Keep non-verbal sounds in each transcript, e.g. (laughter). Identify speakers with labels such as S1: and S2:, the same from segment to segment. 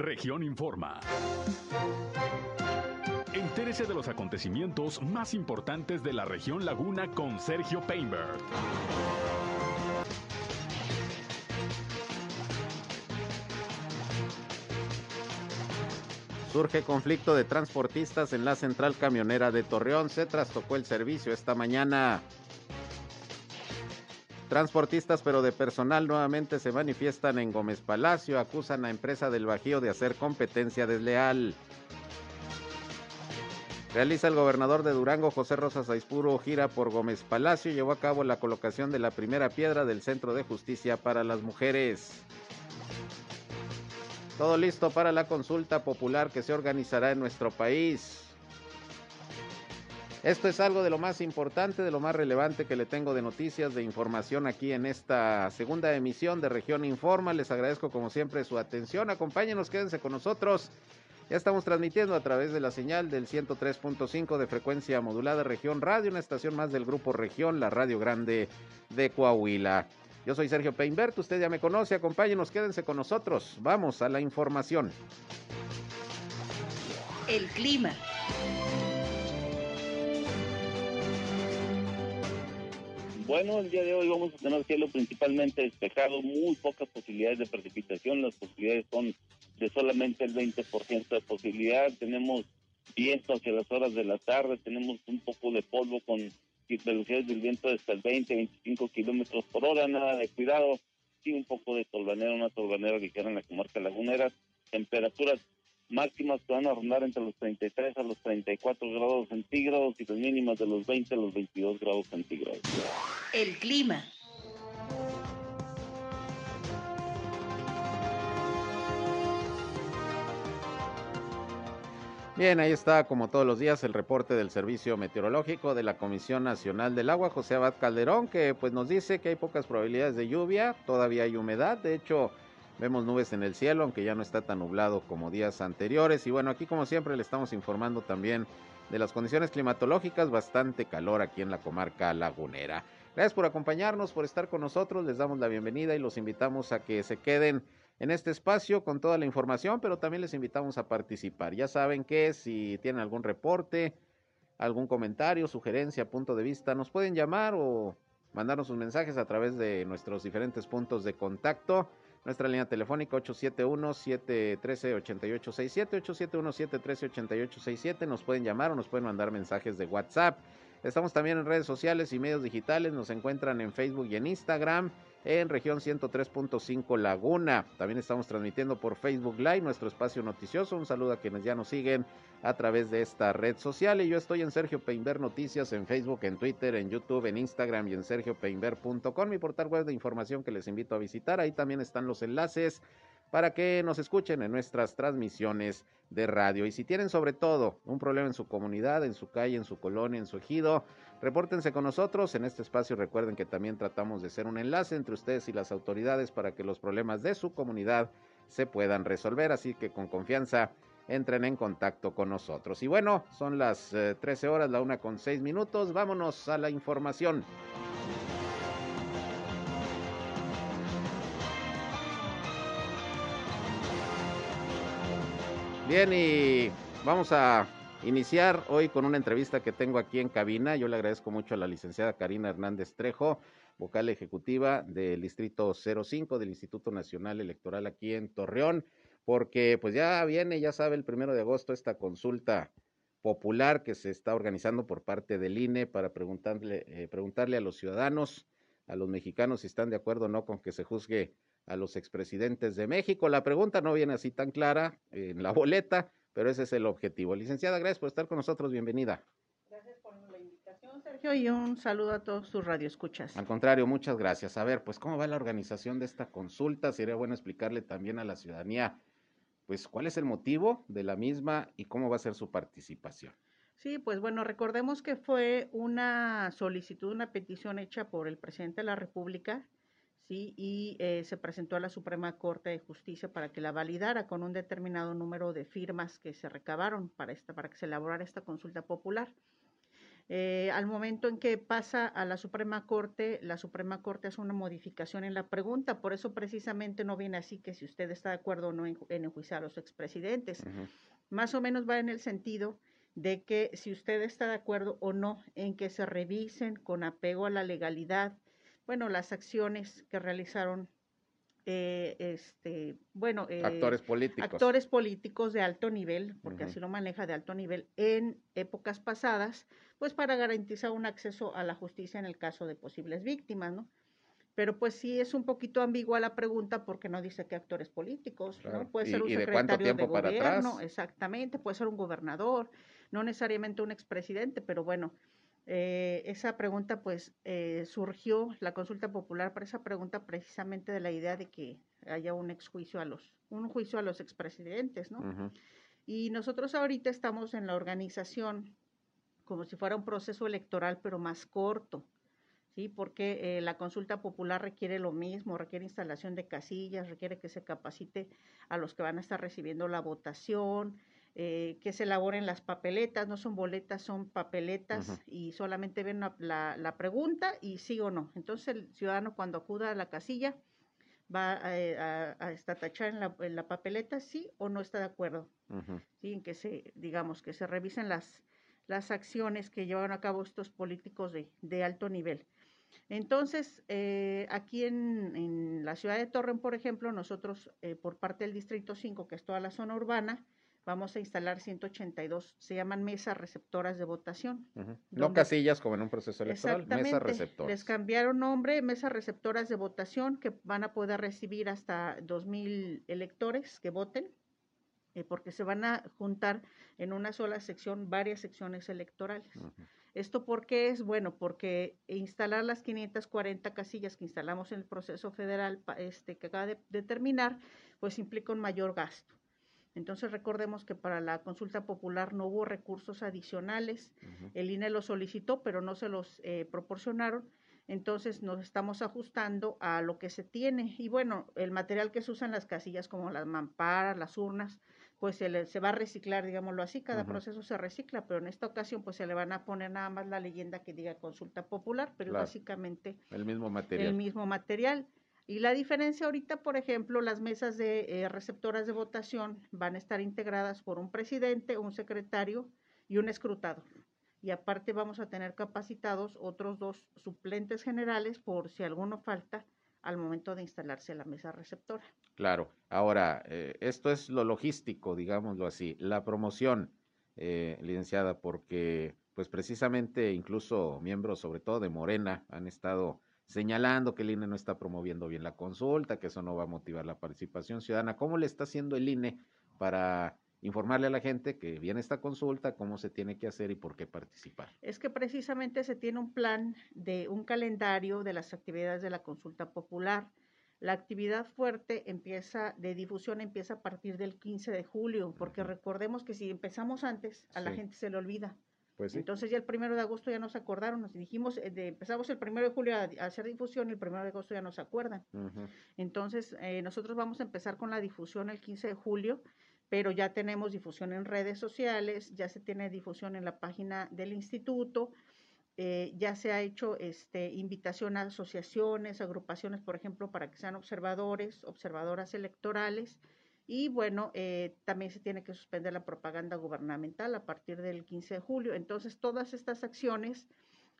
S1: Región Informa. Entérese de los acontecimientos más importantes de la región Laguna con Sergio Painberg.
S2: Surge conflicto de transportistas en la central camionera de Torreón. Se trastocó el servicio esta mañana. Transportistas, pero de personal, nuevamente se manifiestan en Gómez Palacio. Acusan a empresa del Bajío de hacer competencia desleal. Realiza el gobernador de Durango, José Rosas Aispuro, gira por Gómez Palacio y llevó a cabo la colocación de la primera piedra del Centro de Justicia para las Mujeres. Todo listo para la consulta popular que se organizará en nuestro país. Esto es algo de lo más importante, de lo más relevante que le tengo de noticias, de información aquí en esta segunda emisión de Región Informa. Les agradezco como siempre su atención. Acompáñenos, quédense con nosotros. Ya estamos transmitiendo a través de la señal del 103.5 de frecuencia modulada Región Radio, una estación más del grupo Región, la Radio Grande de Coahuila. Yo soy Sergio Peinbert, usted ya me conoce, acompáñenos, quédense con nosotros. Vamos a la información.
S3: El clima.
S4: Bueno, el día de hoy vamos a tener cielo principalmente despejado, muy pocas posibilidades de precipitación, las posibilidades son de solamente el 20% de posibilidad, tenemos viento hacia las horas de la tarde, tenemos un poco de polvo con velocidades del viento hasta el 20, 25 kilómetros por hora, nada de cuidado, sí un poco de tolvanera, una tolvanera ligera en la comarca lagunera, temperaturas máximas que van a rondar entre los 33 a los 34 grados centígrados y las mínimas de los 20 a los 22 grados centígrados.
S3: El clima.
S2: Bien, ahí está, como todos los días, el reporte del Servicio Meteorológico de la Comisión Nacional del Agua, José Abad Calderón, que pues nos dice que hay pocas probabilidades de lluvia, todavía hay humedad, de hecho vemos nubes en el cielo, aunque ya no está tan nublado como días anteriores. Y bueno, aquí como siempre le estamos informando también de las condiciones climatológicas, bastante calor aquí en la comarca lagunera. Gracias por acompañarnos, por estar con nosotros, les damos la bienvenida y los invitamos a que se queden en este espacio con toda la información, pero también les invitamos a participar. Ya saben que si tienen algún reporte, algún comentario, sugerencia, punto de vista, nos pueden llamar o mandarnos sus mensajes a través de nuestros diferentes puntos de contacto. Nuestra línea telefónica 871-713-8867, 871-713-8867. Nos pueden llamar o nos pueden mandar mensajes de WhatsApp. Estamos también en redes sociales y medios digitales. Nos encuentran en Facebook y en Instagram en región 103.5 Laguna. También estamos transmitiendo por Facebook Live nuestro espacio noticioso. Un saludo a quienes ya nos siguen a través de esta red social. Y yo estoy en Sergio Peinber Noticias en Facebook, en Twitter, en YouTube, en Instagram y en sergiopeinber.com, mi portal web de información que les invito a visitar. Ahí también están los enlaces para que nos escuchen en nuestras transmisiones de radio. Y si tienen sobre todo un problema en su comunidad, en su calle, en su colonia, en su ejido, repórtense con nosotros. En este espacio recuerden que también tratamos de ser un enlace entre ustedes y las autoridades para que los problemas de su comunidad se puedan resolver. Así que con confianza entren en contacto con nosotros. Y bueno, son las 13 eh, horas, la una con seis minutos. Vámonos a la información. Bien, y vamos a iniciar hoy con una entrevista que tengo aquí en cabina. Yo le agradezco mucho a la licenciada Karina Hernández Trejo, vocal ejecutiva del Distrito 05 del Instituto Nacional Electoral aquí en Torreón, porque pues ya viene, ya sabe, el primero de agosto esta consulta popular que se está organizando por parte del INE para preguntarle, eh, preguntarle a los ciudadanos, a los mexicanos si están de acuerdo o no con que se juzgue a los expresidentes de México. La pregunta no viene así tan clara en la boleta, pero ese es el objetivo. Licenciada, gracias por estar con nosotros. Bienvenida.
S5: Gracias por la invitación, Sergio, y un saludo a todos sus radioescuchas.
S2: Al contrario, muchas gracias. A ver, pues, ¿cómo va la organización de esta consulta? Sería bueno explicarle también a la ciudadanía, pues, cuál es el motivo de la misma y cómo va a ser su participación.
S5: Sí, pues bueno, recordemos que fue una solicitud, una petición hecha por el presidente de la República y eh, se presentó a la Suprema Corte de Justicia para que la validara con un determinado número de firmas que se recabaron para, esta, para que se elaborara esta consulta popular. Eh, al momento en que pasa a la Suprema Corte, la Suprema Corte hace una modificación en la pregunta, por eso precisamente no viene así que si usted está de acuerdo o no en, en enjuiciar a los expresidentes. Más o menos va en el sentido de que si usted está de acuerdo o no en que se revisen con apego a la legalidad, bueno, las acciones que realizaron eh, este, bueno,
S2: eh, actores políticos.
S5: Actores políticos de alto nivel, porque así lo maneja de alto nivel en épocas pasadas, pues para garantizar un acceso a la justicia en el caso de posibles víctimas, ¿no? Pero pues sí es un poquito ambigua la pregunta porque no dice qué actores políticos, ¿no? Puede ser un secretario de, gobierno, exactamente, puede ser un gobernador, no necesariamente un expresidente, pero bueno, eh, esa pregunta pues eh, surgió, la consulta popular para esa pregunta precisamente de la idea de que haya un exjuicio a los, un juicio a los expresidentes, ¿no? Y nosotros ahorita estamos en la organización como si fuera un proceso electoral, pero más corto, ¿sí? Porque eh, la consulta popular requiere lo mismo, requiere instalación de casillas, requiere que se capacite a los que van a estar recibiendo la votación, eh, que se elaboren las papeletas, no son boletas, son papeletas y solamente ven la, la, pregunta y sí o no. Entonces el ciudadano cuando acuda a la casilla va a, eh, a, tachar en la, en la, papeleta sí o no está de acuerdo. ¿sí? En que se, digamos, que se revisen las, las acciones que llevan a cabo estos políticos de, de alto nivel. Entonces, eh, aquí en, en, la ciudad de Torreón, por ejemplo, nosotros, por parte del Distrito 5, que es toda la zona urbana, vamos a instalar 182, se llaman mesas receptoras de votación.
S2: no casillas como en un proceso electoral, mesas receptoras.
S5: Les cambiaron nombre, mesas receptoras de votación que van a poder recibir hasta 2.000 electores que voten, eh, porque se van a juntar en una sola sección varias secciones electorales. ¿Esto por qué es? Bueno, porque instalar las 540 casillas que instalamos en el proceso federal este, que acaba de terminar, pues implica un mayor gasto. Entonces recordemos que para la consulta popular no hubo recursos adicionales, el INE los solicitó, pero no se los eh, proporcionaron, entonces nos estamos ajustando a lo que se tiene. Y bueno, el material que se usa en las casillas como las mamparas, las urnas, pues se, se va a reciclar, digámoslo así, cada proceso se recicla, pero en esta ocasión pues se le van a poner nada más la leyenda que diga consulta popular, pero básicamente
S2: el mismo material.
S5: El mismo material. Y la diferencia ahorita, por ejemplo, las mesas de eh, receptoras de votación van a estar integradas por un presidente, un secretario y un escrutador. Y aparte vamos a tener capacitados otros dos suplentes generales por si alguno falta al momento de instalarse la mesa receptora.
S2: Claro. Ahora, eh, esto es lo logístico, digámoslo así, la promoción, eh, licenciada, porque pues precisamente incluso miembros, sobre todo de Morena, han estado señalando que el INE no está promoviendo bien la consulta, que eso no va a motivar la participación ciudadana. ¿Cómo le está haciendo el INE para informarle a la gente que viene esta consulta, cómo se tiene que hacer y por qué participar?
S5: Es que precisamente se tiene un plan de un calendario de las actividades de la consulta popular. La actividad fuerte empieza de difusión empieza a partir del 15 de julio, porque recordemos que si empezamos antes, a la gente se le olvida. Pues Entonces ya el primero de agosto ya nos acordaron, nos dijimos, eh, empezamos el primero de julio a, hacer difusión y el primero de agosto ya nos acuerdan. Entonces eh, nosotros vamos a empezar con la difusión el 15 de julio, pero ya tenemos difusión en redes sociales, ya se tiene difusión en la página del instituto, eh, ya se ha hecho este, invitación a asociaciones, agrupaciones, por ejemplo, para que sean observadores, observadoras electorales y bueno, eh, también se tiene que suspender la propaganda gubernamental a partir del 15 de julio. Entonces, todas estas acciones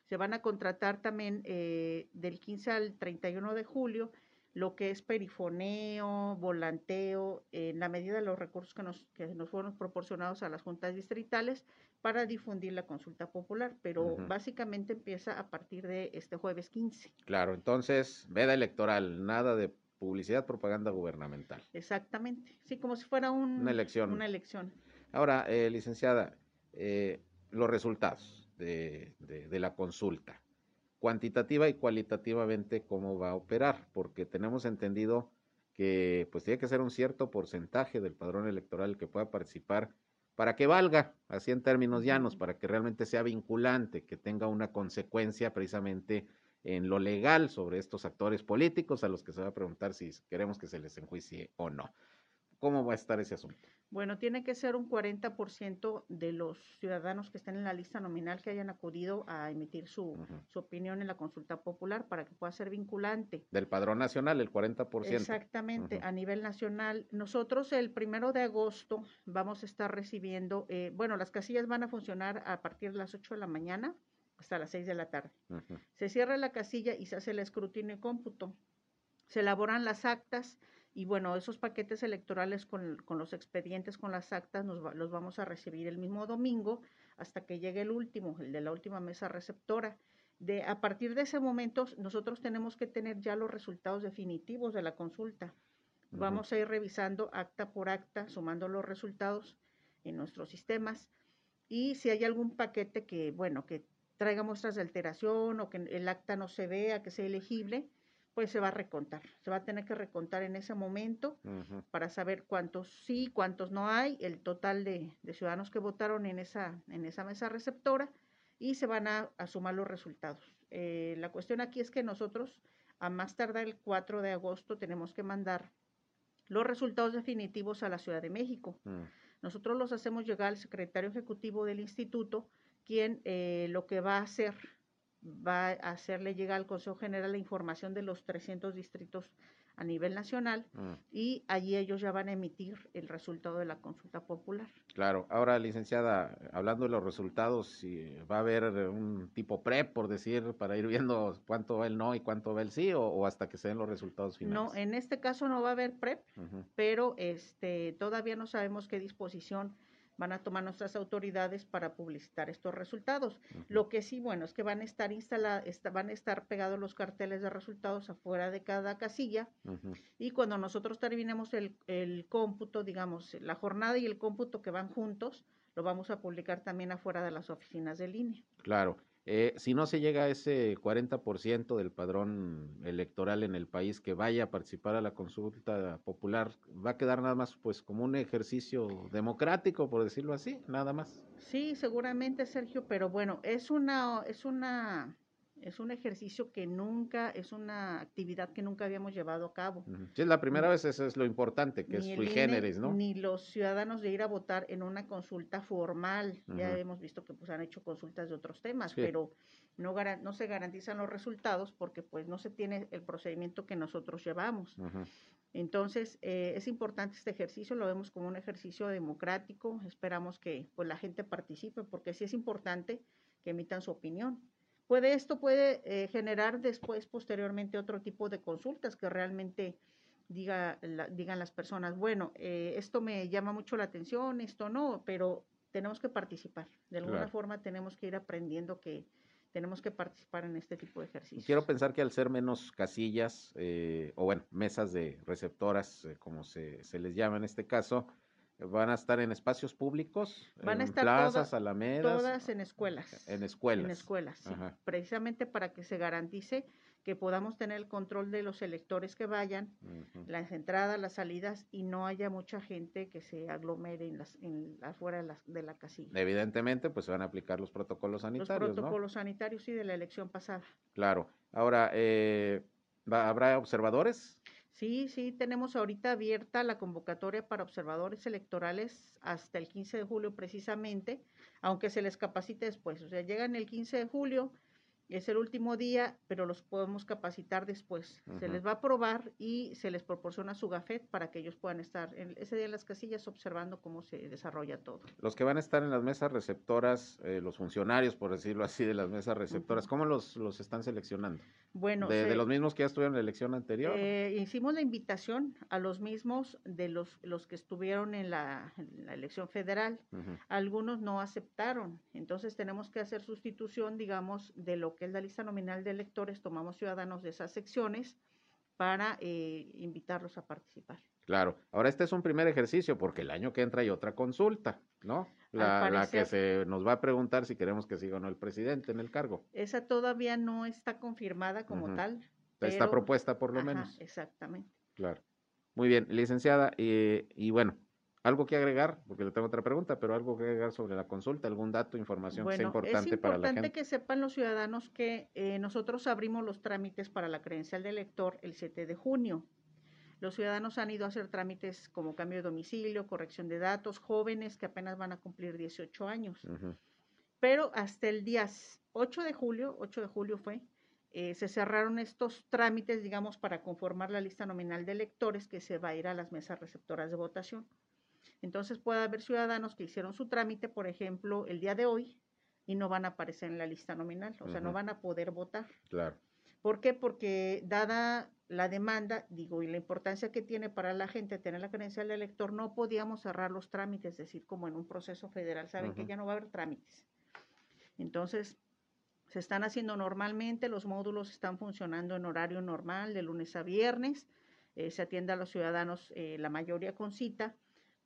S5: se van a contratar también eh, del 15 al 31 de julio, lo que es perifoneo, volanteo, en la medida de los recursos que nos, que nos fueron proporcionados a las juntas distritales para difundir la consulta popular, pero básicamente empieza a partir de este jueves 15.
S2: Claro, entonces, veda electoral, nada de publicidad, propaganda gubernamental.
S5: Exactamente, sí, como si fuera una
S2: elección.
S5: Una elección.
S2: Ahora, eh, licenciada, eh, los resultados de, de, la consulta, cuantitativa y cualitativamente, ¿cómo va a operar? Porque tenemos entendido que pues tiene que ser un cierto porcentaje del padrón electoral que pueda participar para que valga, así en términos llanos, para que realmente sea vinculante, que tenga una consecuencia precisamente en lo legal sobre estos actores políticos a los que se va a preguntar si queremos que se les enjuicie o no. ¿Cómo va a estar ese asunto?
S5: Bueno, tiene que ser un 40% de los ciudadanos que estén en la lista nominal que hayan acudido a emitir su, su, opinión en la consulta popular para que pueda ser vinculante.
S2: Del padrón nacional, el 40%.
S5: Exactamente, a nivel nacional. Nosotros el primero de agosto vamos a estar recibiendo, eh, bueno, las casillas van a funcionar a partir de las 8 de la mañana hasta las 6 de la tarde. Se cierra la casilla y se hace el escrutinio y cómputo. Se elaboran las actas y bueno, esos paquetes electorales con, los expedientes, con las actas, nos los vamos a recibir el mismo domingo hasta que llegue el último, el de la última mesa receptora. De, a partir de ese momento, nosotros tenemos que tener ya los resultados definitivos de la consulta. Vamos a ir revisando acta por acta, sumando los resultados en nuestros sistemas. Y si hay algún paquete que, bueno, que traiga muestras de alteración o que el acta no se vea, que sea elegible, pues se va a recontar. Se va a tener que recontar en ese momento para saber cuántos sí, cuántos no hay, el total de, ciudadanos que votaron en esa, en esa mesa receptora y se van a, sumar los resultados. Eh, la cuestión aquí es que nosotros, a más tardar el 4 de agosto, tenemos que mandar los resultados definitivos a la Ciudad de México. Mm. Nosotros los hacemos llegar al secretario ejecutivo del instituto, quien eh, lo que va a hacer va a hacerle llegar al Consejo General la información de los 300 distritos a nivel nacional mm. y allí ellos ya van a emitir el resultado de la consulta popular.
S2: Claro, ahora licenciada, hablando de los resultados, si va a haber un tipo pre, por decir, para ir viendo cuánto va el no y cuánto va el sí, o, hasta que se den los resultados finales.
S5: No, en este caso no va a haber PREP, pero este todavía no sabemos qué disposición van a tomar nuestras autoridades para publicitar estos resultados. Lo que sí, bueno, es que van a estar instalados, van a estar pegados los carteles de resultados afuera de cada casilla y cuando nosotros terminemos el, el cómputo, digamos, la jornada y el cómputo que van juntos, lo vamos a publicar también afuera de las oficinas de línea.
S2: Claro. Eh, si no se llega a ese 40% del padrón electoral en el país que vaya a participar a la consulta popular, va a quedar nada más pues como un ejercicio democrático, por decirlo así, nada más.
S5: Sí, seguramente, Sergio, pero bueno, es una, es una es un ejercicio que nunca, es una actividad que nunca habíamos llevado a cabo.
S2: Sí, es la primera vez, eso es lo importante, que es sui generis, ¿no?
S5: Ni los ciudadanos de ir a votar en una consulta formal. Ya hemos visto que pues han hecho consultas de otros temas, pero no, no se garantizan los resultados porque pues no se tiene el procedimiento que nosotros llevamos. Entonces, eh, es importante este ejercicio, lo vemos como un ejercicio democrático, esperamos que pues la gente participe porque sí es importante que emitan su opinión. Puede, esto puede eh, generar después, posteriormente, otro tipo de consultas que realmente diga, digan las personas, bueno, eh, esto me llama mucho la atención, esto no, pero tenemos que participar. De alguna forma tenemos que ir aprendiendo que tenemos que participar en este tipo de ejercicios.
S2: Quiero pensar que al ser menos casillas, eh, o bueno, mesas de receptoras, como se, se les llama en este caso, van a estar en espacios públicos,
S5: van
S2: a estar plazas, alamedas,
S5: todas en escuelas,
S2: en escuelas,
S5: en escuelas, sí. precisamente para que se garantice que podamos tener el control de los electores que vayan, las entradas, las salidas y no haya mucha gente que se aglomere en las, en afuera de la, casilla.
S2: Evidentemente, pues se van a aplicar los protocolos sanitarios.
S5: Los protocolos sanitarios, sí, de la elección pasada.
S2: Claro. Ahora, eh, ¿habrá observadores?
S5: Sí, sí, tenemos ahorita abierta la convocatoria para observadores electorales hasta el 15 de julio precisamente, aunque se les capacite después. O sea, llegan el 15 de julio, es el último día, pero los podemos capacitar después. Se les va a probar y se les proporciona su gafet para que ellos puedan estar en ese día en las casillas observando cómo se desarrolla todo.
S2: Los que van a estar en las mesas receptoras, eh, los funcionarios, por decirlo así, de las mesas receptoras, ¿cómo los, los están seleccionando?
S5: Bueno,
S2: de, los mismos que ya estuvieron en la elección anterior.
S5: Eh, hicimos la invitación a los mismos de los, los que estuvieron en la, elección federal. Algunos no aceptaron, entonces tenemos que hacer sustitución, digamos, de lo que que es la lista nominal de electores, tomamos ciudadanos de esas secciones para eh, invitarlos a participar.
S2: Claro, ahora este es un primer ejercicio porque el año que entra hay otra consulta, ¿no? La, que se nos va a preguntar si queremos que siga o no el presidente en el cargo.
S5: Esa todavía no está confirmada como tal.
S2: Está propuesta por lo menos.
S5: Exactamente.
S2: Claro. Muy bien, licenciada, y bueno, ¿Algo que agregar? Porque le tengo otra pregunta, pero algo que agregar sobre la consulta, algún dato, información que sea importante, para la gente.
S5: Es importante que sepan los ciudadanos que eh, nosotros abrimos los trámites para la credencial de elector el 7 de junio. Los ciudadanos han ido a hacer trámites como cambio de domicilio, corrección de datos, jóvenes que apenas van a cumplir 18 años. Pero hasta el día 8 de julio, 8 de julio fue, eh, se cerraron estos trámites, digamos, para conformar la lista nominal de electores que se va a ir a las mesas receptoras de votación. Entonces puede haber ciudadanos que hicieron su trámite, por ejemplo, el día de hoy y no van a aparecer en la lista nominal, o sea, no van a poder votar.
S2: Claro.
S5: ¿Por qué? Porque dada la demanda, digo, y la importancia que tiene para la gente tener la credencial de elector, no podíamos cerrar los trámites, es decir, como en un proceso federal, saben que ya no va a haber trámites. Entonces, se están haciendo normalmente, los módulos están funcionando en horario normal, de lunes a viernes, eh, se atiende a los ciudadanos, eh, la mayoría con cita,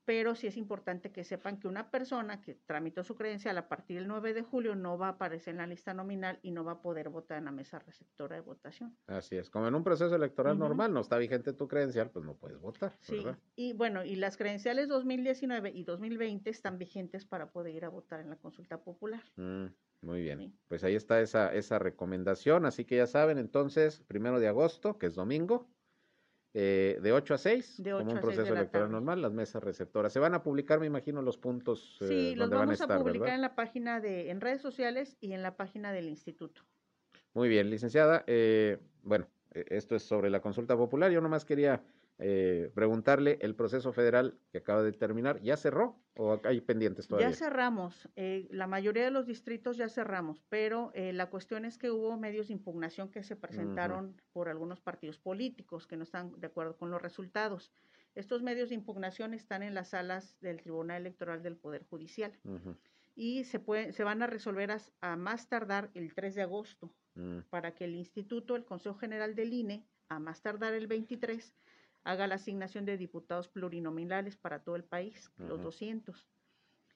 S5: pero sí es importante que sepan que una persona que tramitó su credencial a partir del 9 de julio no va a aparecer en la lista nominal y no va a poder votar en la mesa receptora de votación.
S2: Así es. Como en un proceso electoral normal, no está vigente tu credencial, pues no puedes votar,
S5: Sí,
S2: ¿verdad?
S5: y bueno, y las credenciales 2019 y 2020 están vigentes para poder ir a votar en la consulta popular.
S2: Mm, muy bien.
S5: Sí.
S2: Pues ahí está esa, esa recomendación. Así que ya saben, entonces, primero de agosto, que es domingo, eh, de 8 a 6,
S5: De
S2: como
S5: 8
S2: un
S5: a 6
S2: proceso electoral normal, las mesas receptoras. Se van a publicar, me imagino, los puntos eh,
S5: Sí, los
S2: van a
S5: vamos a, publicar
S2: ¿verdad?
S5: en la página de, en redes sociales y en la página del instituto.
S2: Muy bien, licenciada. eh, bueno, eh, esto es sobre la consulta popular. Yo nomás quería eh, preguntarle, ¿el proceso federal que acaba de terminar ya cerró o hay pendientes todavía?
S5: Ya cerramos, eh, la mayoría de los distritos ya cerramos, pero eh, la cuestión es que hubo medios de impugnación que se presentaron por algunos partidos políticos que no están de acuerdo con los resultados. Estos medios de impugnación están en las salas del Tribunal Electoral del Poder Judicial y se, puede, se van a resolver a más tardar el 3 de agosto
S2: mm,
S5: para que el instituto, el Consejo General del INE, a más tardar el 23, haga la asignación de diputados plurinominales para todo el país, los
S2: Ujú.
S5: 200.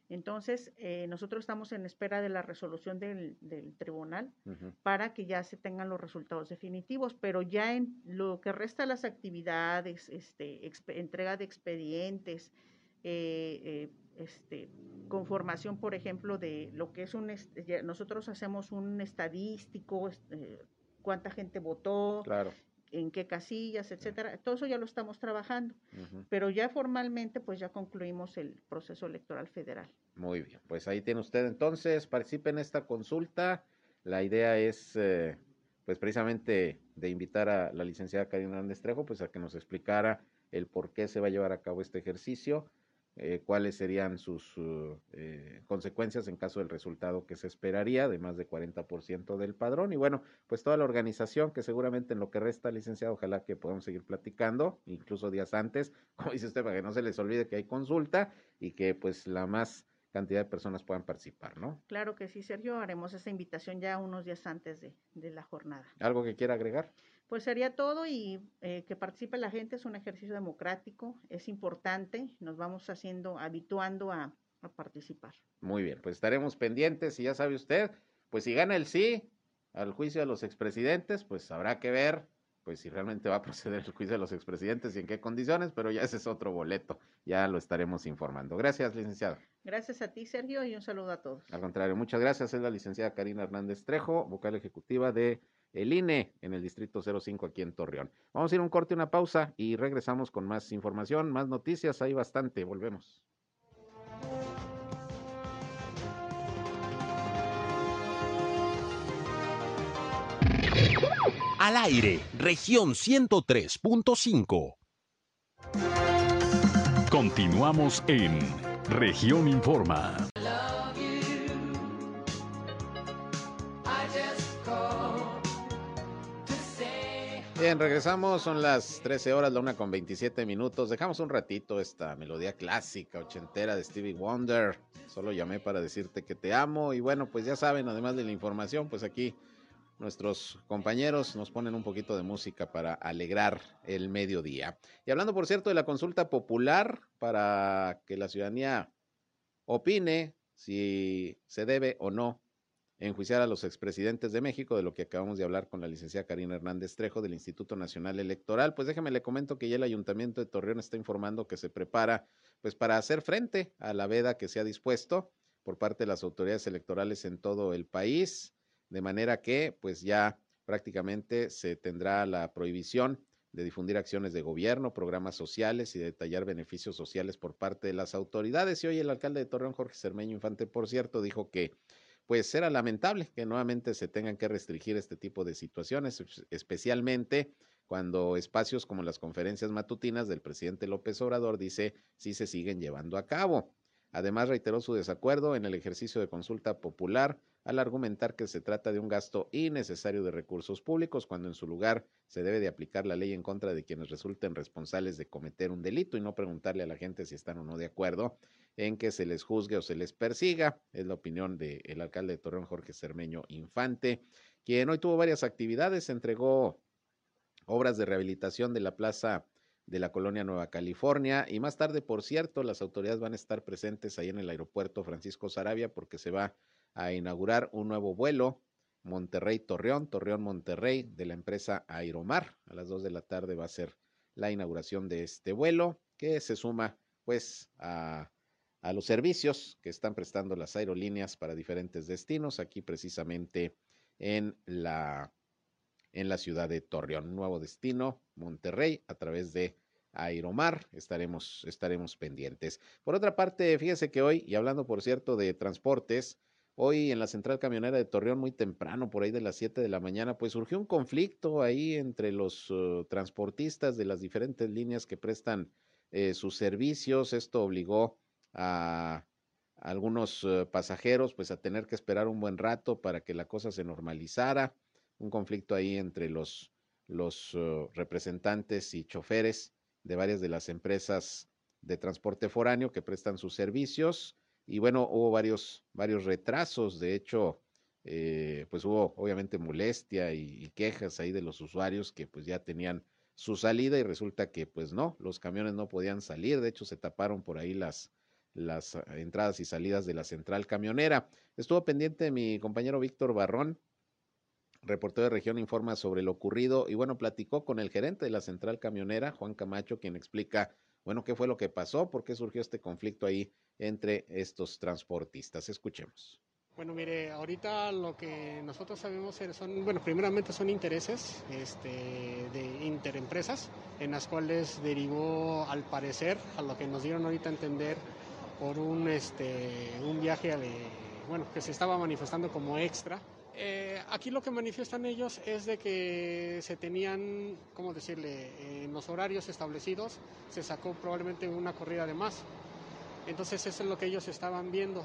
S5: Entonces, eh, nosotros estamos en espera de la resolución del, del tribunal para que ya se tengan los resultados definitivos, pero ya en lo que resta las actividades, este, entrega de expedientes, eh, eh, este, conformación, por ejemplo, de lo que es un, est- ya nosotros hacemos un estadístico, este, cuánta gente votó,
S2: Claro.
S5: En qué casillas, etcétera. Todo eso ya lo estamos trabajando, pero ya formalmente, pues ya concluimos el proceso electoral federal.
S2: Muy bien, pues ahí tiene usted entonces, participe en esta consulta. La idea es, eh, pues precisamente de invitar a la licenciada Karina Hernández Trejo, pues a que nos explicara el por qué se va a llevar a cabo este ejercicio, eh, cuáles serían sus uh, eh, consecuencias en caso del resultado que se esperaría, de más de 40% del padrón. Y bueno, pues toda la organización que seguramente en lo que resta, licenciado, ojalá que podamos seguir platicando, incluso días antes, (laughs) como dice usted, para que no se les olvide que hay consulta y que pues la más cantidad de personas puedan participar, ¿no?
S5: Claro que sí, Sergio, haremos esa invitación ya unos días antes de, de la jornada.
S2: ¿Algo que quiera agregar?
S5: Pues sería todo y eh, que participe la gente es un ejercicio democrático, es importante, nos vamos haciendo, habituando a, a participar.
S2: Muy bien, pues estaremos pendientes y ya sabe usted, pues si gana el sí al juicio de los expresidentes, pues habrá que ver pues si realmente va a proceder el juicio de los expresidentes y en qué condiciones, pero ya ese es otro boleto, ya lo estaremos informando. Gracias, licenciado.
S5: Gracias a ti, Sergio, y un saludo a todos.
S2: Al contrario, muchas gracias. Es la licenciada Karina Hernández Trejo, vocal ejecutiva de el INE en el Distrito 05 aquí en Torreón. Vamos a ir un corte, una pausa y regresamos con más información, más noticias. Hay bastante. Volvemos.
S6: Al aire, región 103.5.
S1: Continuamos en región Informa.
S2: Bien, regresamos, son las 13 horas, la una con 27 minutos. Dejamos un ratito esta melodía clásica, ochentera de Stevie Wonder. Solo llamé para decirte que te amo. Y bueno, pues ya saben, además de la información, pues aquí nuestros compañeros nos ponen un poquito de música para alegrar el mediodía. Y hablando, por cierto, de la consulta popular para que la ciudadanía opine si se debe o no enjuiciar a los expresidentes de México, de lo que acabamos de hablar con la licenciada Karina Hernández Trejo del Instituto Nacional Electoral. Pues déjeme le comento que ya el Ayuntamiento de Torreón está informando que se prepara pues para hacer frente a la veda que se ha dispuesto por parte de las autoridades electorales en todo el país, de manera que pues ya prácticamente se tendrá la prohibición de difundir acciones de gobierno, programas sociales y detallar beneficios sociales por parte de las autoridades. Y hoy el alcalde de Torreón, Jorge Cermeño Infante, por cierto, dijo que pues era lamentable que nuevamente se tengan que restringir este tipo de situaciones, especialmente cuando espacios como las conferencias matutinas del presidente López Obrador dice sí se siguen llevando a cabo. Además, reiteró su desacuerdo en el ejercicio de consulta popular al argumentar que se trata de un gasto innecesario de recursos públicos cuando en su lugar se debe de aplicar la ley en contra de quienes resulten responsables de cometer un delito y no preguntarle a la gente si están o no de acuerdo en que se les juzgue o se les persiga. Es la opinión del alcalde de Torreón, Jorge Cermeño Infante, quien hoy tuvo varias actividades, entregó obras de rehabilitación de la plaza de la colonia Nueva California. Y más tarde, por cierto, las autoridades van a estar presentes ahí en el aeropuerto Francisco Sarabia porque se va a inaugurar un nuevo vuelo Monterrey-Torreón, Torreón-Monterrey de la empresa Aeromar. A las dos de la tarde va a ser la inauguración de este vuelo que se suma pues a, a los servicios que están prestando las aerolíneas para diferentes destinos aquí precisamente en la en la ciudad de Torreón. Nuevo destino, Monterrey, a través de Aeromar. Estaremos, estaremos pendientes. Por otra parte, fíjese que hoy, y hablando por cierto de transportes, hoy en la central camionera de Torreón, muy temprano, por ahí de las 7 de la mañana, pues surgió un conflicto ahí entre los uh, transportistas de las diferentes líneas que prestan eh, sus servicios. Esto obligó a algunos uh, pasajeros pues a tener que esperar un buen rato para que la cosa se normalizara un conflicto ahí entre los, los representantes y choferes de varias de las empresas de transporte foráneo que prestan sus servicios. Y bueno, hubo varios, varios retrasos. De hecho, eh, pues hubo obviamente molestia y, y, quejas ahí de los usuarios que pues ya tenían su salida y resulta que pues no, los camiones no podían salir. De hecho, se taparon por ahí las, las uh, entradas y salidas de la central camionera. Estuvo pendiente mi compañero Víctor Barrón, reportero de región informa sobre lo ocurrido y bueno, platicó con el gerente de la central camionera, Juan Camacho, quien explica, bueno, qué fue lo que pasó, por qué surgió este conflicto ahí entre estos transportistas. Escuchemos.
S7: Bueno, mire, ahorita lo que nosotros sabemos son, bueno, primeramente son intereses este, de interempresas, en las cuales derivó, al parecer, a lo que nos dieron ahorita a entender, por un, este, un viaje, de, bueno, que se estaba manifestando como extra eh, aquí lo que manifiestan ellos es de que se tenían, ¿cómo decirle?, en los horarios establecidos se sacó probablemente una corrida de más. Entonces eso es lo que ellos estaban viendo.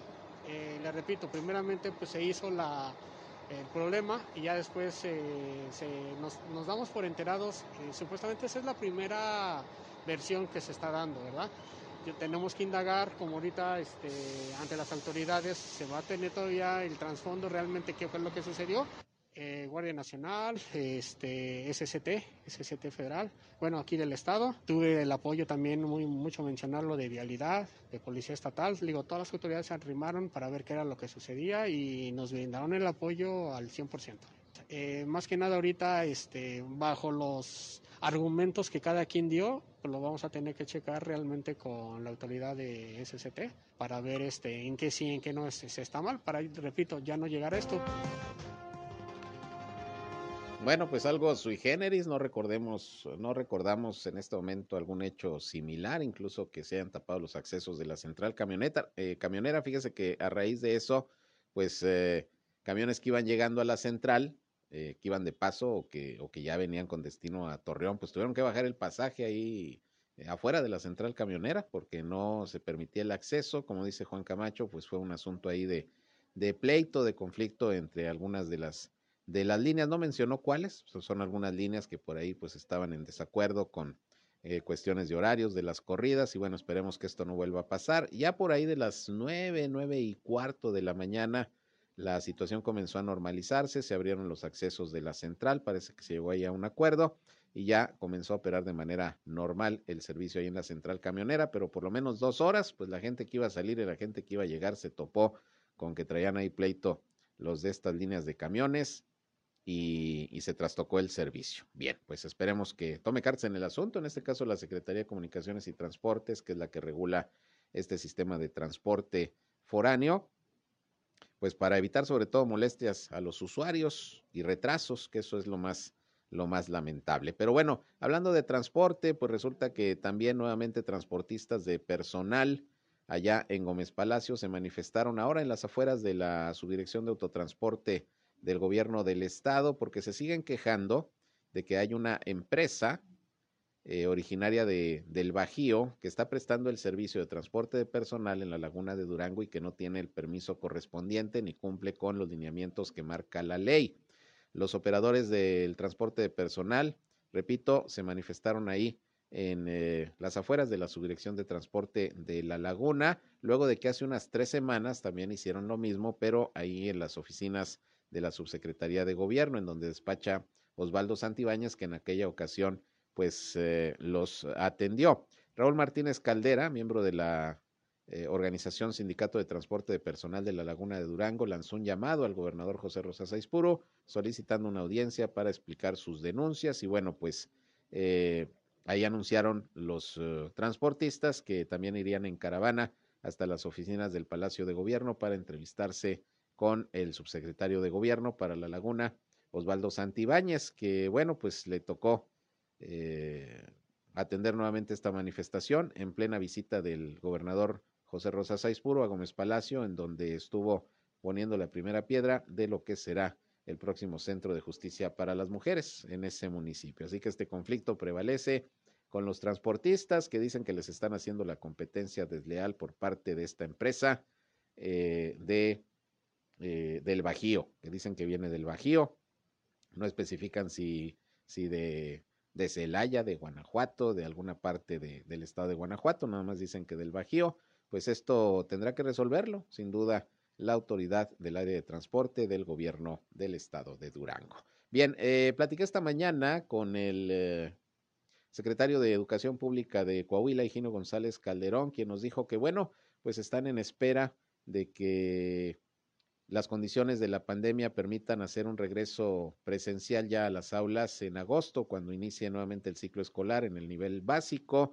S7: Eh, le repito, primeramente pues se hizo el problema y ya después se, nos, nos, damos por enterados, eh, supuestamente esa es la primera versión que se está dando, ¿verdad? Tenemos que indagar, como ahorita este, ante las autoridades se va a tener todavía el trasfondo realmente qué fue lo que sucedió. Eh, Guardia Nacional, este, SST, SST Federal, bueno, aquí del Estado. Tuve el apoyo también, muy, mucho mencionarlo, de Vialidad, de Policía Estatal. Digo, todas las autoridades se arrimaron para ver qué era lo que sucedía y nos brindaron el apoyo al 100%. Eh, más que nada ahorita, este, bajo los argumentos que cada quien dio, pues lo vamos a tener que checar realmente con la autoridad de SST para ver este, en qué sí, en qué no se está mal, para, repito, ya no llegar a esto.
S2: Bueno, pues algo sui generis, no recordemos, no recordamos en este momento algún hecho similar, incluso que se hayan tapado los accesos de la central camioneta, eh, camionera. Fíjese que a raíz de eso, pues eh, camiones que iban llegando a la central, eh, que iban de paso o que, o que ya venían con destino a Torreón, pues tuvieron que bajar el pasaje ahí eh, afuera de la central camionera porque no se permitía el acceso. Como dice Juan Camacho, pues fue un asunto ahí de, de pleito, de conflicto entre algunas de las de las líneas, no mencionó cuáles, son algunas líneas que por ahí pues estaban en desacuerdo con eh, cuestiones de horarios de las corridas y bueno, esperemos que esto no vuelva a pasar. Ya por ahí de las nueve, nueve y cuarto de la mañana, la situación comenzó a normalizarse, se abrieron los accesos de la central, parece que se llegó ahí a un acuerdo y ya comenzó a operar de manera normal el servicio ahí en la central camionera, pero por lo menos dos horas, pues la gente que iba a salir y la gente que iba a llegar se topó con que traían ahí pleito los de estas líneas de camiones y, y, se trastocó el servicio. Bien, pues esperemos que tome cartas en el asunto, en este caso la Secretaría de Comunicaciones y Transportes, que es la que regula este sistema de transporte foráneo, pues para evitar sobre todo molestias a los usuarios y retrasos, que eso es lo más, lo más lamentable. Pero bueno, hablando de transporte, pues resulta que también nuevamente transportistas de personal allá en Gómez Palacio se manifestaron ahora en las afueras de la Subdirección de Autotransporte del Gobierno del Estado porque se siguen quejando de que hay una empresa eh, originaria de, del Bajío que está prestando el servicio de transporte de personal en la laguna de Durango y que no tiene el permiso correspondiente ni cumple con los lineamientos que marca la ley. Los operadores del transporte de personal, repito, se manifestaron ahí en eh, las afueras de la Subdirección de Transporte de La Laguna, luego de que hace unas tres semanas también hicieron lo mismo, pero ahí en las oficinas de la Subsecretaría de Gobierno, en donde despacha Osvaldo Santibáñez, que en aquella ocasión pues eh, los atendió. Raúl Martínez Caldera, miembro de la eh, organización Sindicato de Transporte de Personal de la Laguna de Durango lanzó un llamado al gobernador José Rosa Saispuro solicitando una audiencia para explicar sus denuncias y bueno, pues eh, ahí anunciaron los eh, transportistas que también irían en caravana hasta las oficinas del Palacio de Gobierno para entrevistarse con el subsecretario de Gobierno para la Laguna, Osvaldo Santibáñez, que bueno, pues le tocó atender nuevamente esta manifestación en plena visita del gobernador José Rosa Saizpuro a Gómez Palacio, en donde estuvo poniendo la primera piedra de lo que será el próximo centro de justicia para las mujeres en ese municipio. Así que este conflicto prevalece con los transportistas que dicen que les están haciendo la competencia desleal por parte de esta empresa eh, de, eh, del Bajío, que dicen que viene del Bajío. No especifican si, si de, de Celaya, de Guanajuato, de alguna parte de, del estado de Guanajuato, nada más dicen que del Bajío pues esto tendrá que resolverlo, sin duda, la autoridad del área de transporte del gobierno del estado de Durango. Bien, eh, platiqué esta mañana con el eh, secretario de Educación Pública de Coahuila, Higino González Calderón, quien nos dijo que, bueno, pues están en espera de que las condiciones de la pandemia permitan hacer un regreso presencial ya a las aulas en agosto, cuando inicie nuevamente el ciclo escolar en el nivel básico.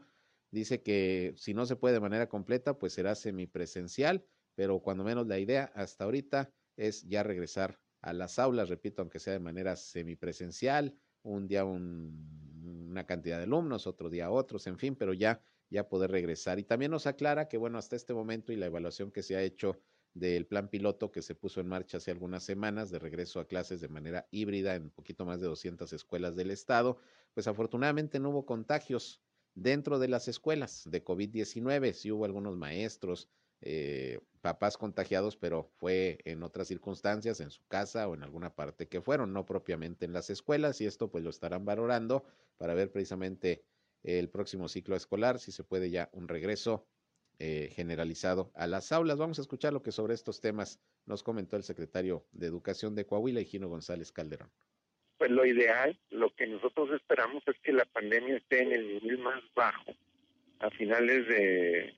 S2: Dice que si no se puede de manera completa, pues será semipresencial, pero cuando menos la idea hasta ahorita es ya regresar a las aulas, repito, aunque sea de manera semipresencial, un día una cantidad de alumnos, otro día otros, en fin, pero ya, ya poder regresar. Y también nos aclara que, bueno, hasta este momento y la evaluación que se ha hecho del plan piloto que se puso en marcha hace algunas semanas de regreso a clases de manera híbrida en poquito más de 200 escuelas del estado, pues afortunadamente no hubo contagios dentro de las escuelas de COVID-19. Sí hubo algunos maestros, eh, papás contagiados, pero fue en otras circunstancias, en su casa o en alguna parte que fueron, no propiamente en las escuelas, y esto pues lo estarán valorando para ver precisamente el próximo ciclo escolar, si se puede ya un regreso eh, generalizado a las aulas. Vamos a escuchar lo que sobre estos temas nos comentó el secretario de Educación de Coahuila, Gino González Calderón
S8: pues lo ideal, lo que nosotros esperamos es que la pandemia esté en el nivel más bajo a finales de,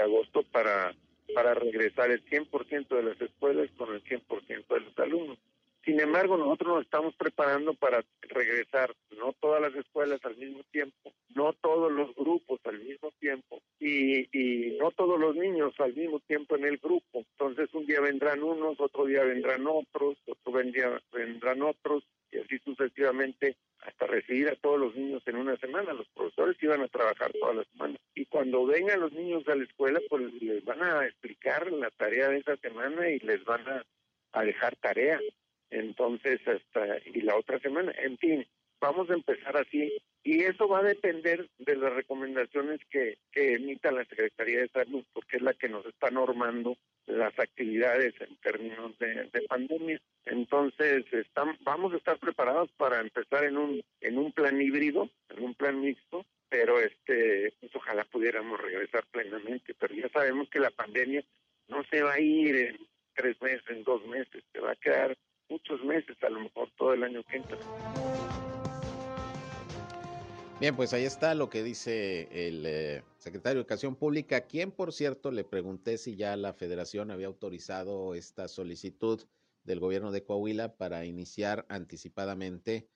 S8: agosto para, para regresar el 100% de las escuelas con el 100% de los alumnos. Sin embargo, nosotros nos estamos preparando para regresar no todas las escuelas al mismo tiempo, no todos los grupos al mismo tiempo y, y no todos los niños al mismo tiempo en el grupo. Entonces un día vendrán unos, otro día vendrán otros, otro día vendrán otros y así sucesivamente hasta recibir a todos los niños en una semana. Los profesores iban a trabajar toda la semana. Y cuando vengan los niños a la escuela, pues les van a explicar la tarea de esa semana y les van a, a dejar tarea. Entonces, hasta, y la otra semana, en fin, vamos a empezar así y eso va a depender de las recomendaciones que, que emita la Secretaría de Salud, porque es la que nos está normando las actividades en términos de, pandemia. Entonces, están, vamos a estar preparados para empezar en un en un plan híbrido, en un plan mixto, pero este, pues ojalá pudiéramos regresar plenamente. Pero ya sabemos que la pandemia no se va a ir en tres meses, en dos meses, se va a quedar muchos meses, a lo mejor todo el año que entra.
S2: Bien, pues ahí está lo que dice el eh, secretario de Educación Pública, quien por cierto le pregunté si ya la federación había autorizado esta solicitud del gobierno de Coahuila para iniciar anticipadamente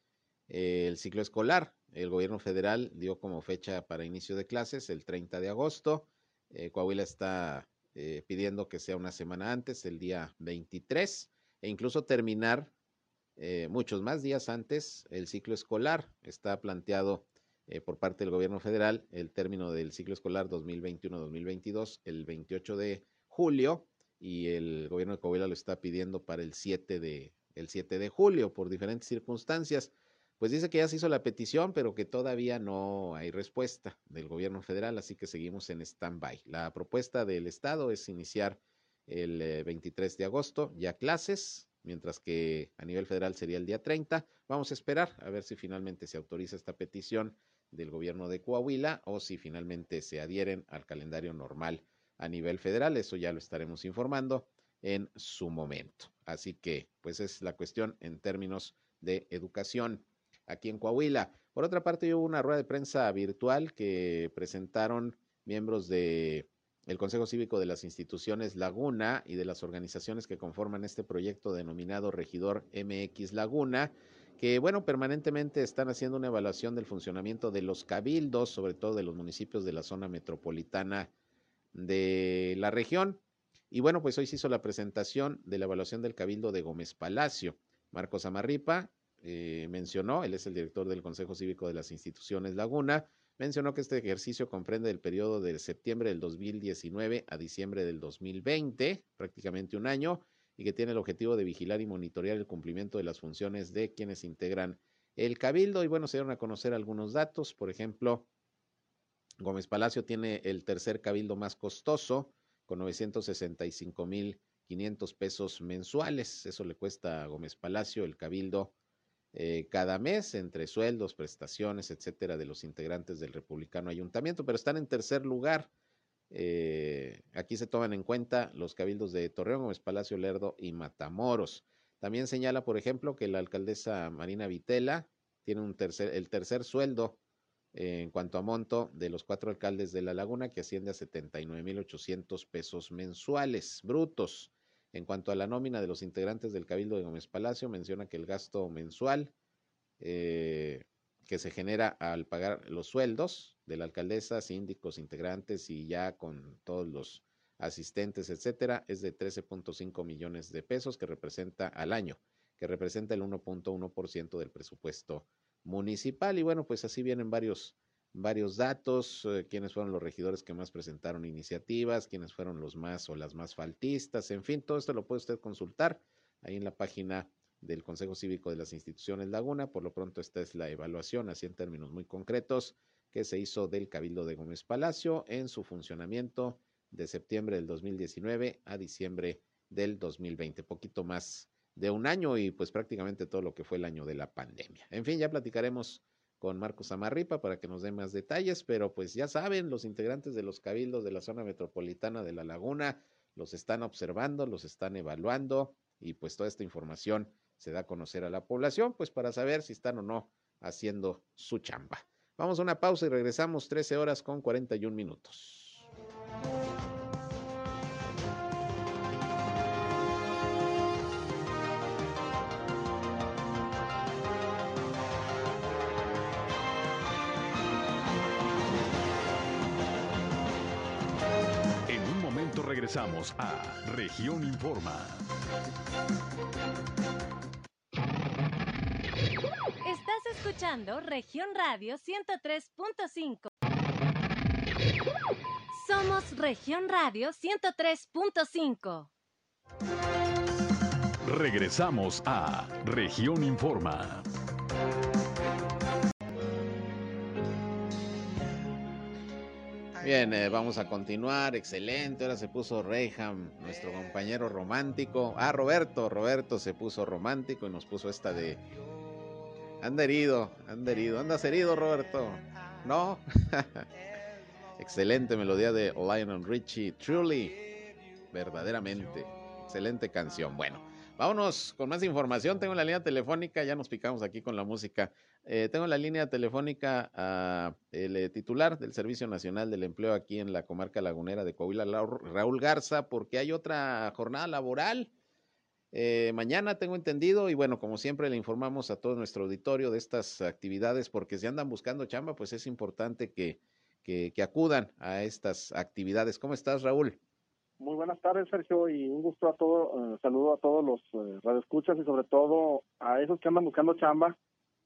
S2: eh, el ciclo escolar. El gobierno federal dio como fecha para inicio de clases el 30 de agosto. Eh, Coahuila está pidiendo que sea una semana antes, el día 23, e incluso terminar eh, muchos más días antes el ciclo escolar. Está planteado eh, por parte del gobierno federal el término del ciclo escolar 2021-2022 el 28 de julio y el gobierno de Coahuila lo está pidiendo para el 7 de, el 7 de julio por diferentes circunstancias. Pues dice que ya se hizo la petición, pero que todavía no hay respuesta del gobierno federal, así que seguimos en stand-by. La propuesta del Estado es iniciar el 23 eh, de agosto ya clases, mientras que a nivel federal sería el día 30. Vamos a esperar a ver si finalmente se autoriza esta petición del gobierno de Coahuila o si finalmente se adhieren al calendario normal a nivel federal. Eso ya lo estaremos informando en su momento. Así que, pues es la cuestión en términos de educación aquí en Coahuila. Por otra parte, hubo una rueda de prensa virtual que presentaron miembros de el Consejo Cívico de las instituciones Laguna y de las organizaciones que conforman este proyecto denominado Regidor MX Laguna, que bueno, permanentemente están haciendo una evaluación del funcionamiento de los cabildos, sobre todo de los municipios de la zona metropolitana de la región. Y bueno, pues hoy se hizo la presentación de la evaluación del cabildo de Gómez Palacio. Marcos Amarripa eh, mencionó, él es el director del Consejo Cívico de las Instituciones Laguna, mencionó que este ejercicio comprende el periodo de septiembre del 2019 a diciembre del 2020, prácticamente un año, y que tiene el objetivo de vigilar y monitorear el cumplimiento de las funciones de quienes integran el cabildo. Y bueno, se dieron a conocer algunos datos, por ejemplo, Gómez Palacio tiene el tercer cabildo más costoso, con 965 mil 500 pesos mensuales. Eso le cuesta a Gómez Palacio el cabildo eh, cada mes entre sueldos, prestaciones, etcétera, de los integrantes del Republicano Ayuntamiento, pero están en tercer lugar. Eh, aquí se toman en cuenta los cabildos de Torreón, Gómez Palacio, Lerdo y Matamoros. También señala, por ejemplo, que la alcaldesa Marina Vitela tiene un tercer, el tercer sueldo en cuanto a monto de los cuatro alcaldes de La Laguna, que asciende a 79.800 pesos mensuales brutos. En cuanto a la nómina de los integrantes del Cabildo de Gómez Palacio, menciona que el gasto mensual eh, que se genera al pagar los sueldos de la alcaldesa, síndicos, integrantes y ya con todos los asistentes, etcétera, es de 13.5 millones de pesos que representa al año, que representa el 1.1% del presupuesto municipal. Y bueno, pues así vienen varios varios datos, eh, quiénes fueron los regidores que más presentaron iniciativas, quiénes fueron los más o las más faltistas, en fin, todo esto lo puede usted consultar ahí en la página del Consejo Cívico de las Instituciones Laguna. Por lo pronto, esta es la evaluación, así en términos muy concretos, que se hizo del Cabildo de Gómez Palacio en su funcionamiento de septiembre del 2019 a diciembre del 2020, poquito más de un año y pues prácticamente todo lo que fue el año de la pandemia. En fin, ya platicaremos con Marcos Amarripa para que nos dé más detalles, pero pues ya saben, los integrantes de los cabildos de la zona metropolitana de La Laguna los están observando, los están evaluando y pues toda esta información se da a conocer a la población, pues para saber si están o no haciendo su chamba. Vamos a una pausa y regresamos 13 horas con 41 minutos.
S1: Regresamos a Región Informa.
S9: Estás escuchando Región Radio 103.5. Somos Región Radio 103.5.
S1: Regresamos a Región Informa.
S2: Bien, eh, vamos a continuar. Excelente. Ahora se puso Reyham, nuestro compañero romántico. Ah, Roberto. Roberto se puso romántico y nos puso esta de. Anda herido, anda herido. ¿Andas herido, Roberto? ¿No? (laughs) Excelente melodía de Lionel Richie. Truly. Verdaderamente. Excelente canción. Bueno, vámonos con más información. Tengo la línea telefónica. Ya nos picamos aquí con la música. Eh, tengo la línea telefónica a el eh, titular del Servicio Nacional del Empleo aquí en la comarca lagunera de Coahuila, Raúl Garza, porque hay otra jornada laboral. Eh, mañana tengo entendido y bueno, como siempre le informamos a todo nuestro auditorio de estas actividades porque si andan buscando chamba, pues es importante que, que, que acudan a estas actividades. ¿Cómo estás, Raúl?
S10: Muy buenas tardes, Sergio, y un gusto a todos, saludo a todos los eh, radioescuchas y sobre todo a esos que andan buscando chamba,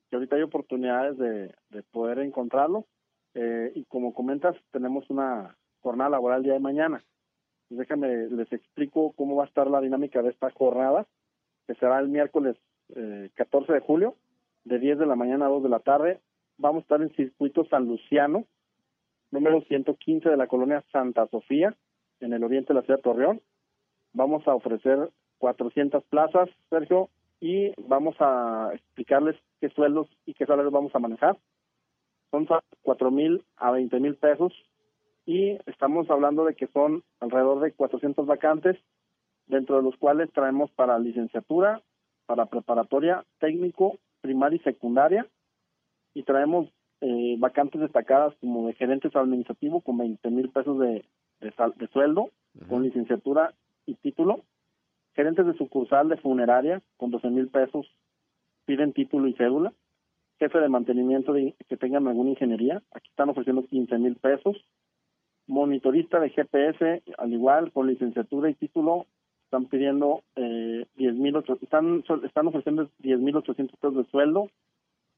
S10: que ahorita hay oportunidades de, de poder encontrarlo. Eh, y como comentas, tenemos una jornada laboral el día de mañana. Déjame, les explico cómo va a estar la dinámica de esta jornada, que será el miércoles eh, 14 de julio, de 10 de la mañana a 2 de la tarde. Vamos a estar en Circuito San Luciano, número 115 de la colonia Santa Sofía, en el oriente de la ciudad de Torreón. Vamos a ofrecer 400 plazas, Sergio, y vamos a explicarles qué sueldos y qué salarios vamos a manejar. Son 4 mil a 20 mil pesos y estamos hablando de que son alrededor de 400 vacantes, dentro de los cuales traemos para licenciatura, para preparatoria, técnico, primaria y secundaria, y traemos eh, vacantes destacadas como de gerentes administrativos con 20 mil pesos de, de, sueldo, con licenciatura y título, gerentes de sucursal de funeraria con 12 mil pesos, piden título y cédula, jefe de mantenimiento de, que tengan alguna ingeniería, aquí están ofreciendo 15 mil pesos, monitorista de GPS, al igual, con licenciatura y título, están pidiendo eh, 10 mil, están, están ofreciendo 10 mil 800 pesos de sueldo.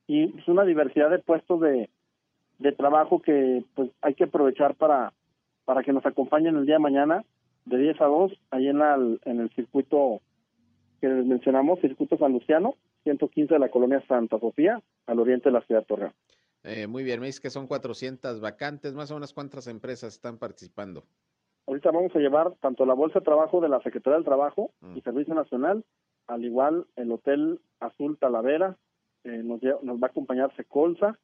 S10: Y es una diversidad de puestos de, de trabajo que pues hay que aprovechar para, para que nos acompañen el día de mañana de 10 a 2 ahí en, la, en el circuito que les mencionamos, circuito San Luciano, 115 de la colonia Santa Sofía, al oriente de la ciudad de Torreón.
S2: Eh, muy bien, me dice que son 400 vacantes, más o menos cuántas empresas están participando.
S10: Ahorita vamos a llevar tanto la Bolsa de Trabajo de la Secretaría del Trabajo y mm. Servicio Nacional, al igual el Hotel Azul Talavera, eh, nos, nos va a acompañar Secolsa,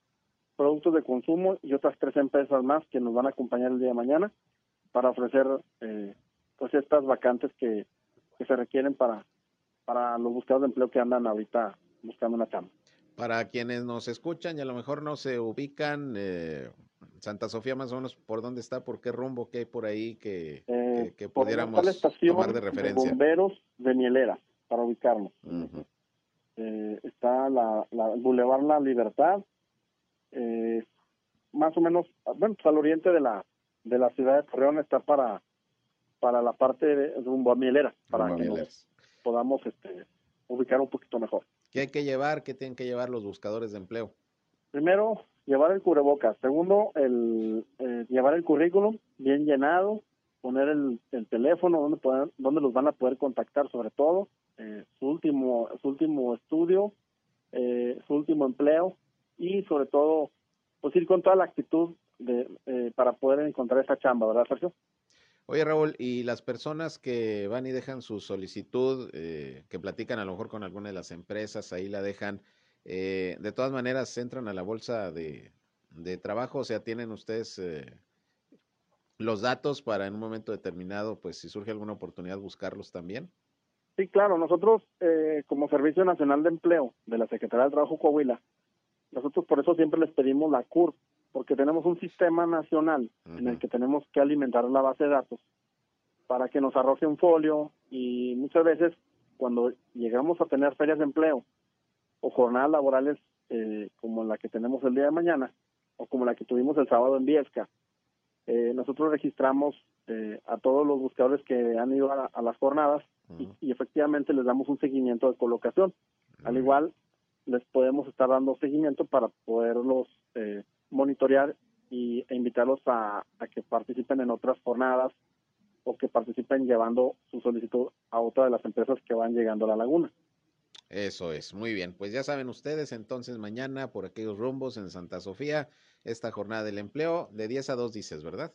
S10: Productos de Consumo y otras tres empresas más que nos van a acompañar el día de mañana para ofrecer eh, pues estas vacantes que, que se requieren para, para los buscadores de empleo que andan ahorita buscando una chamba.
S2: Para quienes nos escuchan y a lo mejor no se ubican, eh, Santa Sofía más o menos por dónde está, por qué rumbo, qué hay por ahí que,
S10: eh,
S2: que, pudiéramos tomar de referencia.
S10: bomberos de Mielera, para ubicarnos. eh, está la, la Boulevard La Libertad, eh, más o menos, bueno, pues al oriente de la de la ciudad de Torreón está para para la parte de rumbo a Mielera, para que nos podamos este, ubicar un poquito mejor.
S2: ¿Qué hay que llevar? ¿Qué tienen que llevar los buscadores de empleo?
S10: Primero, llevar el cubrebocas. Segundo, el eh, llevar el currículum bien llenado, poner el, el teléfono donde, puedan, donde los van a poder contactar sobre todo, eh, su último su último estudio, eh, su último empleo y sobre todo pues ir con toda la actitud de, eh, para poder encontrar esa chamba, ¿verdad, Sergio?
S2: Oye, Raúl, y las personas que van y dejan su solicitud, eh, que platican a lo mejor con alguna de las empresas, ahí la dejan, eh, de todas maneras entran a la bolsa de, de trabajo, o sea, tienen ustedes eh, los datos para en un momento determinado, pues si surge alguna oportunidad, buscarlos también.
S10: Sí, claro, nosotros eh, como Servicio Nacional de Empleo de la Secretaría de Trabajo Coahuila, nosotros por eso siempre les pedimos la CUR, porque tenemos un sistema nacional en el que tenemos que alimentar la base de datos para que nos arroje un folio y muchas veces cuando llegamos a tener ferias de empleo o jornadas laborales eh, como la que tenemos el día de mañana o como la que tuvimos el sábado en Viesca, eh, nosotros registramos eh, a todos los buscadores que han ido a, las jornadas y, y, efectivamente les damos un seguimiento de colocación. Al igual, les podemos estar dando seguimiento para poderlos eh, monitorear y, e invitarlos a, que participen en otras jornadas o que participen llevando su solicitud a otra de las empresas que van llegando a la laguna.
S2: Eso es, muy bien. Pues ya saben ustedes, entonces mañana por aquellos rumbos en Santa Sofía, esta jornada del empleo, de 10 a 2 dices, ¿verdad?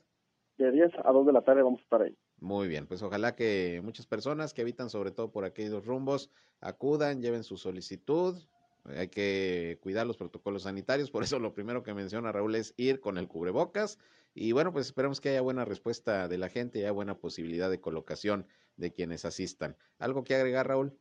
S10: De 10 a 2 de la tarde vamos a estar ahí.
S2: Muy bien, pues ojalá que muchas personas que habitan sobre todo por aquellos rumbos acudan, lleven su solicitud, hay que cuidar los protocolos sanitarios, por eso lo primero que menciona Raúl es ir con el cubrebocas y bueno, pues esperemos que haya buena respuesta de la gente y haya buena posibilidad de colocación de quienes asistan. ¿Algo que agregar, Raúl?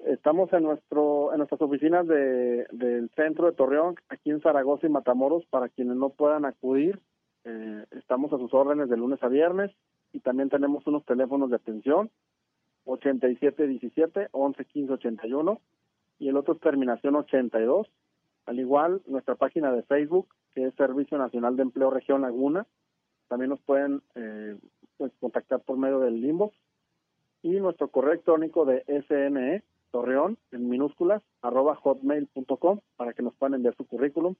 S10: Estamos en nuestro en nuestras oficinas de, del centro de Torreón, aquí en Zaragoza y Matamoros, para quienes no puedan acudir. Eh, estamos a sus órdenes de lunes a viernes y también tenemos unos teléfonos de atención 8717 111581 y el otro es terminación 82. Al igual, nuestra página de Facebook, que es Servicio Nacional de Empleo Región Laguna, también nos pueden eh, pues, contactar por medio del inbox y nuestro correo electrónico de SNE Torreón en minúsculas arroba hotmail.com para que nos puedan enviar su currículum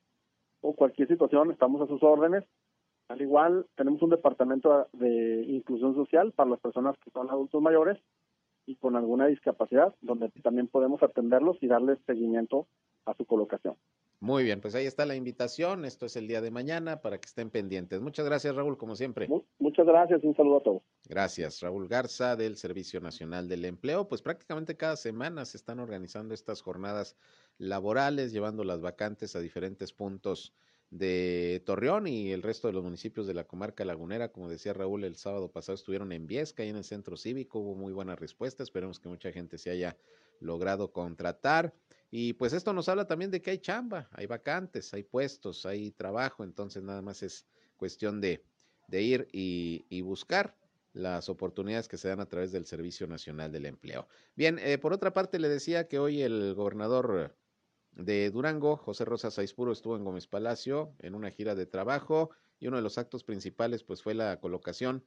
S10: o cualquier situación, estamos a sus órdenes. Al igual, tenemos un departamento de inclusión social para las personas que son adultos mayores y con alguna discapacidad, donde también podemos atenderlos y darles seguimiento a su colocación.
S2: Muy bien, pues ahí está la invitación. Esto es el día de mañana para que estén pendientes. Muchas gracias, Raúl, como siempre.
S10: muchas gracias, un saludo a todos.
S2: Gracias, Raúl Garza del Servicio Nacional del Empleo. Pues prácticamente cada semana se están organizando estas jornadas laborales, llevando las vacantes a diferentes puntos de Torreón y el resto de los municipios de la comarca lagunera. Como decía Raúl, el sábado pasado estuvieron en Viesca, ahí en el centro cívico, hubo muy buena respuesta. Esperemos que mucha gente se haya logrado contratar. Y pues esto nos habla también de que hay chamba, hay vacantes, hay puestos, hay trabajo, entonces nada más es cuestión de, de ir y, y buscar las oportunidades que se dan a través del Servicio Nacional del Empleo. Bien, eh, por otra parte le decía que hoy el gobernador de Durango, José Rosa Saizpuro, estuvo en Gómez Palacio en una gira de trabajo y uno de los actos principales pues fue la colocación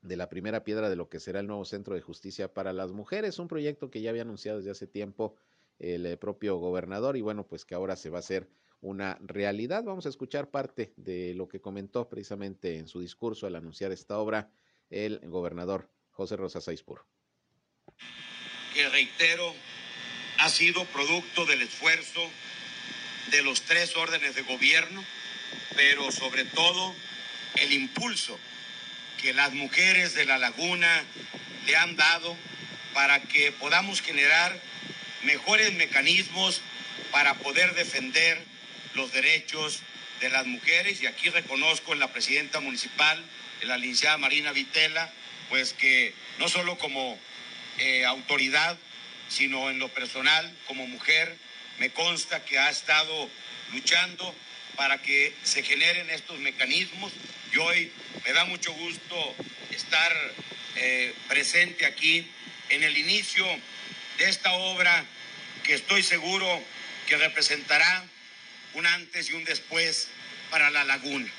S2: de la primera piedra de lo que será el nuevo Centro de Justicia para las Mujeres, un proyecto que ya había anunciado desde hace tiempo el eh, propio gobernador y bueno, pues que ahora se va a hacer una realidad. Vamos a escuchar parte de lo que comentó precisamente en su discurso al anunciar esta obra el gobernador José Rosa Saizpuro.
S11: Que reitero ha sido producto del esfuerzo de los tres órdenes de gobierno, pero sobre todo el impulso que las mujeres de la laguna le han dado para que podamos generar mejores mecanismos para poder defender los derechos de las mujeres. Y aquí reconozco en la presidenta municipal, en la licenciada Marina Vitela, pues que no solo como eh, autoridad sino en lo personal, como mujer, me consta que ha estado luchando para que se generen estos mecanismos. Y hoy me da mucho gusto estar eh, presente aquí en el inicio de esta obra que estoy seguro que representará un antes y un después para la laguna.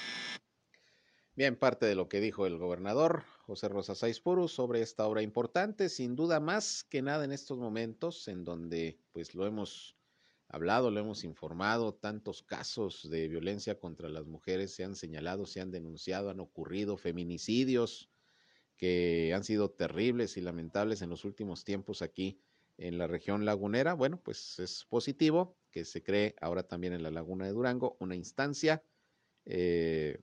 S2: Bien, parte de lo que dijo el gobernador José Rosa Saizpuru sobre esta obra importante, sin duda más que nada en estos momentos en donde pues lo hemos hablado, lo hemos informado, tantos casos de violencia contra las mujeres se han señalado, se han denunciado, han ocurrido feminicidios que han sido terribles y lamentables en los últimos tiempos aquí en la región lagunera. Bueno, pues es positivo que se cree ahora también en la laguna de Durango una instancia eh,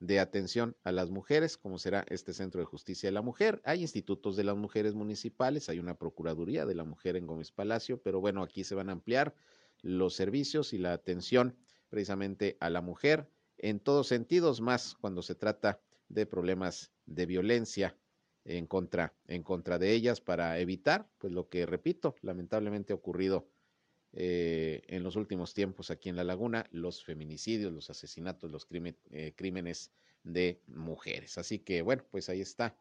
S2: de atención a las mujeres, como será este Centro de Justicia de la Mujer. Hay institutos de las mujeres municipales, hay una Procuraduría de la Mujer en Gómez Palacio, pero bueno, aquí se van a ampliar los servicios y la atención precisamente a la mujer en todos sentidos, más cuando se trata de problemas de violencia en contra, en contra de ellas para evitar, pues lo que repito, lamentablemente ha ocurrido eh, en los últimos tiempos aquí en La Laguna, los feminicidios, los asesinatos, los eh, crímenes de mujeres. Así que bueno, pues ahí está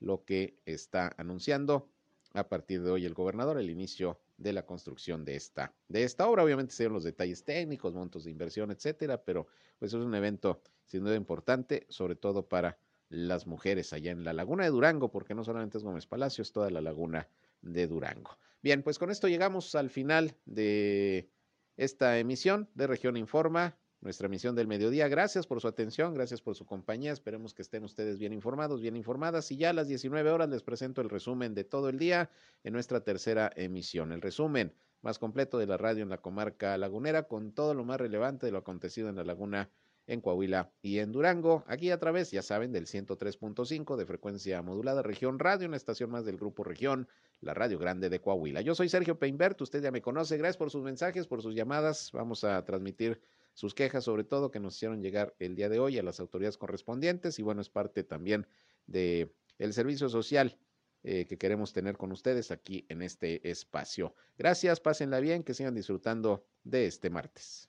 S2: lo que está anunciando a partir de hoy el gobernador, el inicio de la construcción de esta, de esta obra. Obviamente se los detalles técnicos, montos de inversión, etcétera, pero pues es un evento sin duda importante, sobre todo para las mujeres allá en la laguna de Durango, porque no solamente es Gómez Palacio, es toda la laguna de Durango. Bien, pues con esto llegamos al final de esta emisión de Región Informa, nuestra emisión del mediodía. Gracias por su atención, gracias por su compañía. Esperemos que estén ustedes bien informados, bien informadas. Y ya a las 19 horas les presento el resumen de todo el día en nuestra tercera emisión. El resumen más completo de la radio en la comarca lagunera con todo lo más relevante de lo acontecido en la laguna en Coahuila y en Durango. Aquí a través, ya saben, del 103.5 de frecuencia modulada Región Radio, una estación más del Grupo Región, la Radio Grande de Coahuila. Yo soy Sergio Peinbert, usted ya me conoce. Gracias por sus mensajes, por sus llamadas. Vamos a transmitir sus quejas, sobre todo, que nos hicieron llegar el día de hoy a las autoridades correspondientes. Y bueno, es parte también de el servicio social eh, que queremos tener con ustedes aquí en este espacio. Gracias, pásenla bien, que sigan disfrutando de este martes.